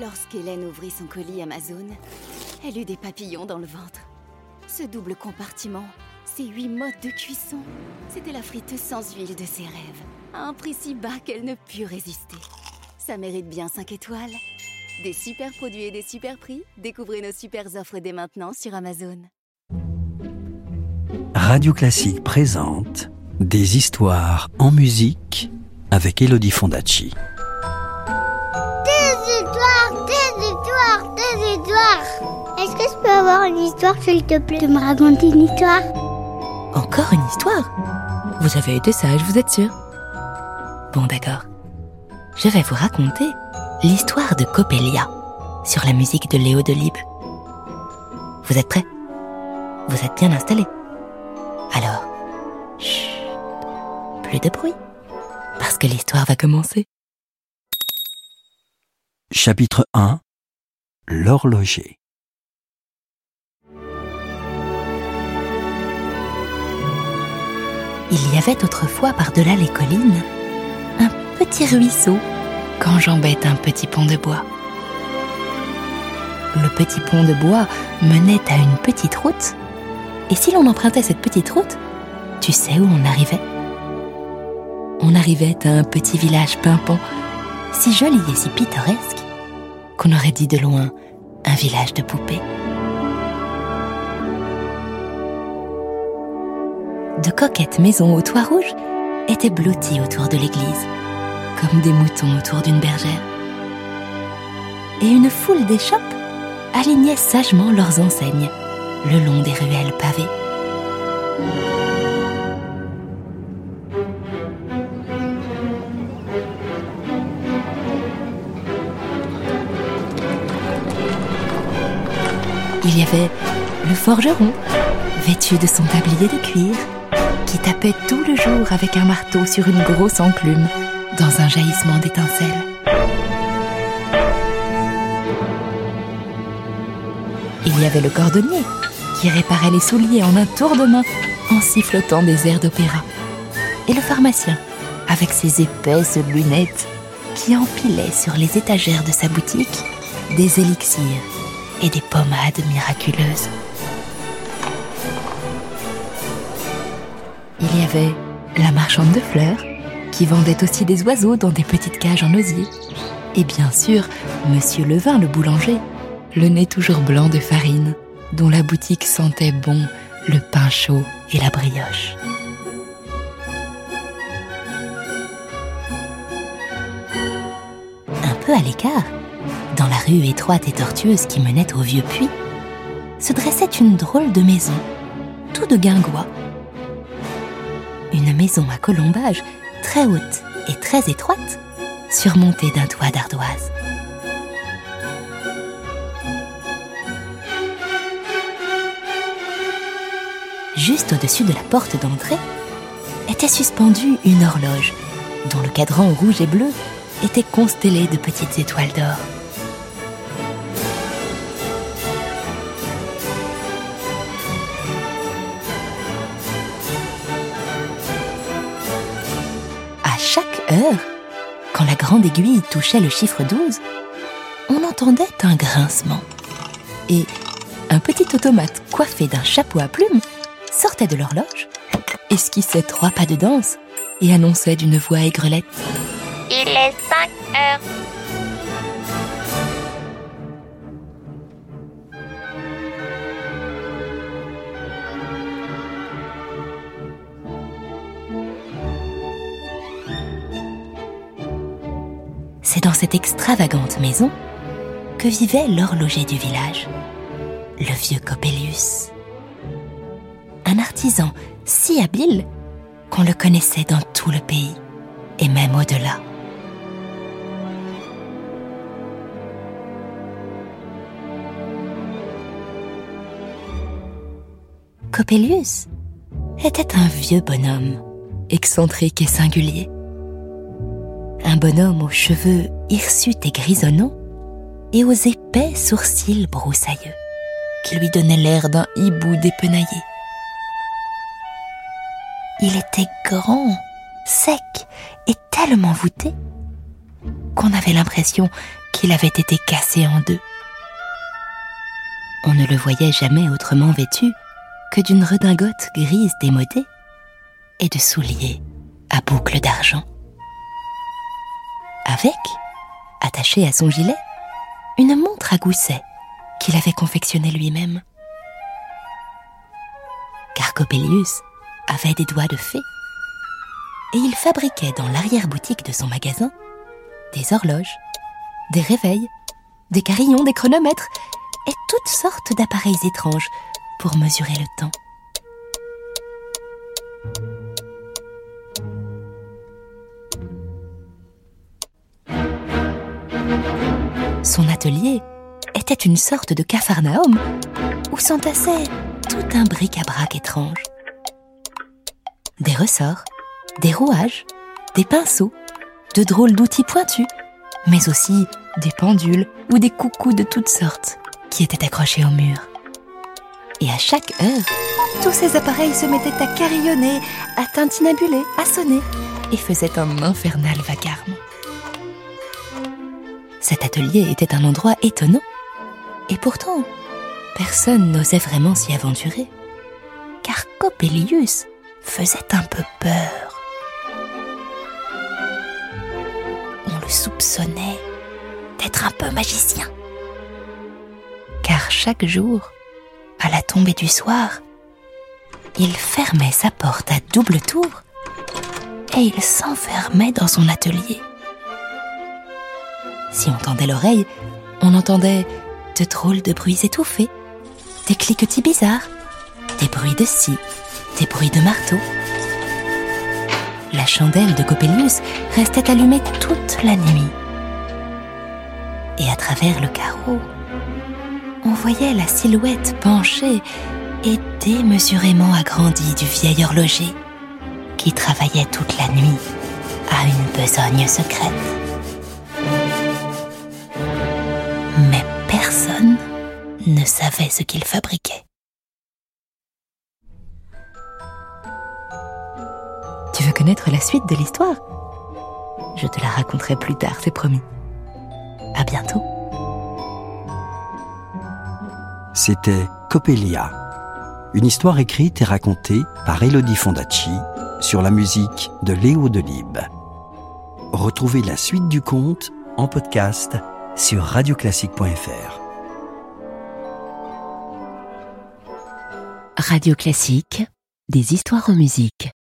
Lorsqu'Hélène ouvrit son colis Amazon, elle eut des papillons dans le ventre. Ce double compartiment, ces huit modes de cuisson, c'était la friteuse sans huile de ses rêves, à un prix si bas qu'elle ne put résister. Ça mérite bien 5 étoiles. Des super produits et des super prix, découvrez nos super offres dès maintenant sur Amazon. Radio Classique présente Des histoires en musique avec Elodie Fondacci. Des histoires. Est-ce que je peux avoir une histoire, s'il te plaît, de me raconter une histoire? Encore une histoire? Vous avez été sage, vous êtes sûr Bon, d'accord. Je vais vous raconter l'histoire de Coppelia sur la musique de Léo Delibes. Vous êtes prêts? Vous êtes bien installés? Alors, chut, plus de bruit, parce que l'histoire va commencer. Chapitre 1 L'horloger. Il y avait autrefois par-delà les collines un petit ruisseau qu'enjambait un petit pont de bois. Le petit pont de bois menait à une petite route, et si l'on empruntait cette petite route, tu sais où on arrivait On arrivait à un petit village pimpant, si joli et si pittoresque, qu'on aurait dit de loin un village de poupées. De coquettes maisons au toit rouge étaient blotties autour de l'église comme des moutons autour d'une bergère. Et une foule d'échoppes alignait sagement leurs enseignes le long des ruelles pavées. Il y avait le forgeron, vêtu de son tablier de cuir, qui tapait tout le jour avec un marteau sur une grosse enclume dans un jaillissement d'étincelles. Il y avait le cordonnier qui réparait les souliers en un tour de main en sifflotant des airs d'opéra. Et le pharmacien avec ses épaisses lunettes qui empilait sur les étagères de sa boutique des élixirs et des pommades miraculeuses. Il y avait la marchande de fleurs qui vendait aussi des oiseaux dans des petites cages en osier. Et bien sûr, Monsieur Levin, le boulanger, le nez toujours blanc de farine, dont la boutique sentait bon le pain chaud et la brioche. Un peu à l'écart, dans la rue étroite et tortueuse qui menait au vieux puits, se dressait une drôle de maison, tout de guingois. Une maison à colombage très haute et très étroite, surmontée d'un toit d'ardoise. Juste au-dessus de la porte d'entrée était suspendue une horloge dont le cadran rouge et bleu était constellé de petites étoiles d'or. Quand la grande aiguille touchait le chiffre 12, on entendait un grincement. Et un petit automate coiffé d'un chapeau à plumes sortait de l'horloge, esquissait trois pas de danse et annonçait d'une voix aigrelette Il est 5 heures. C'est dans cette extravagante maison que vivait l'horloger du village, le vieux Coppelius. Un artisan si habile qu'on le connaissait dans tout le pays et même au-delà. Coppelius était un vieux bonhomme, excentrique et singulier un bonhomme aux cheveux hirsutes et grisonnants et aux épais sourcils broussailleux, qui lui donnaient l'air d'un hibou dépenaillé. Il était grand, sec et tellement voûté qu'on avait l'impression qu'il avait été cassé en deux. On ne le voyait jamais autrement vêtu que d'une redingote grise démodée et de souliers à boucles d'argent. Avec, attachée à son gilet, une montre à gousset qu'il avait confectionnée lui-même. Car Coppelius avait des doigts de fée et il fabriquait dans l'arrière-boutique de son magasin des horloges, des réveils, des carillons, des chronomètres et toutes sortes d'appareils étranges pour mesurer le temps. Son atelier était une sorte de capharnaüm où s'entassait tout un bric-à-brac étrange. Des ressorts, des rouages, des pinceaux, de drôles d'outils pointus, mais aussi des pendules ou des coucous de toutes sortes qui étaient accrochés au mur. Et à chaque heure, tous ces appareils se mettaient à carillonner, à tintinabuler, à sonner, et faisaient un infernal vacarme. Cet atelier était un endroit étonnant, et pourtant, personne n'osait vraiment s'y aventurer, car Coppelius faisait un peu peur. On le soupçonnait d'être un peu magicien. Car chaque jour, à la tombée du soir, il fermait sa porte à double tour et il s'enfermait dans son atelier. Si on tendait l'oreille, on entendait de drôles de bruits étouffés, des cliquetis bizarres, des bruits de scie, des bruits de marteau. La chandelle de Coppelius restait allumée toute la nuit. Et à travers le carreau, on voyait la silhouette penchée et démesurément agrandie du vieil horloger qui travaillait toute la nuit à une besogne secrète. Personne ne savait ce qu'il fabriquait. Tu veux connaître la suite de l'histoire? Je te la raconterai plus tard, c'est promis. À bientôt. C'était Coppelia, une histoire écrite et racontée par Elodie Fondacci sur la musique de Léo Delibes. Retrouvez la suite du conte en podcast sur radioclassique.fr. Radio Classique, des histoires en musique.